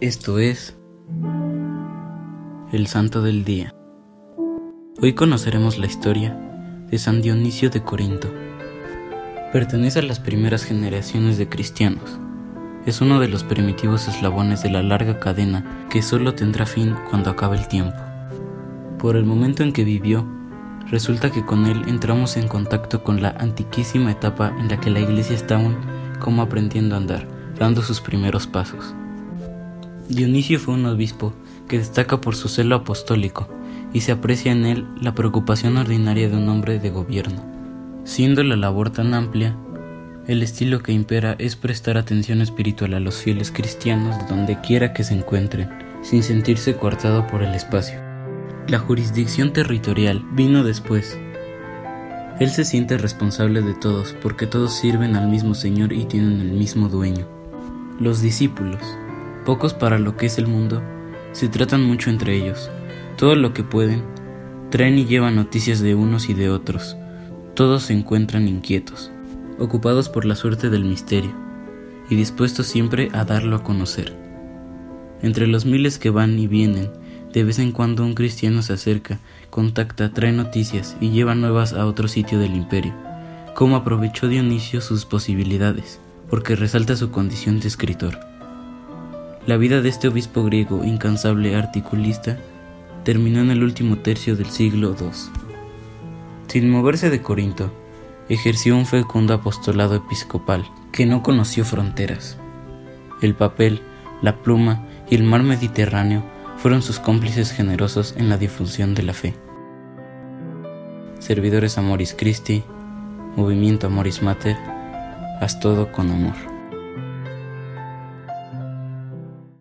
Esto es el Santo del Día. Hoy conoceremos la historia de San Dionisio de Corinto. Pertenece a las primeras generaciones de cristianos. Es uno de los primitivos eslabones de la larga cadena que solo tendrá fin cuando acabe el tiempo. Por el momento en que vivió, resulta que con él entramos en contacto con la antiquísima etapa en la que la iglesia está aún como aprendiendo a andar, dando sus primeros pasos. Dionisio fue un obispo que destaca por su celo apostólico y se aprecia en él la preocupación ordinaria de un hombre de gobierno. Siendo la labor tan amplia, el estilo que impera es prestar atención espiritual a los fieles cristianos de donde quiera que se encuentren, sin sentirse coartado por el espacio. La jurisdicción territorial vino después. Él se siente responsable de todos porque todos sirven al mismo Señor y tienen el mismo dueño. Los discípulos, pocos para lo que es el mundo, se tratan mucho entre ellos. Todo lo que pueden, traen y llevan noticias de unos y de otros. Todos se encuentran inquietos, ocupados por la suerte del misterio, y dispuestos siempre a darlo a conocer. Entre los miles que van y vienen, de vez en cuando un cristiano se acerca, contacta, trae noticias y lleva nuevas a otro sitio del imperio. Cómo aprovechó Dionisio sus posibilidades, porque resalta su condición de escritor. La vida de este obispo griego, incansable articulista, terminó en el último tercio del siglo II. Sin moverse de Corinto, ejerció un fecundo apostolado episcopal que no conoció fronteras. El papel, la pluma y el mar Mediterráneo fueron sus cómplices generosos en la difusión de la fe. Servidores Amoris Christi, Movimiento Amoris Mater, haz todo con amor.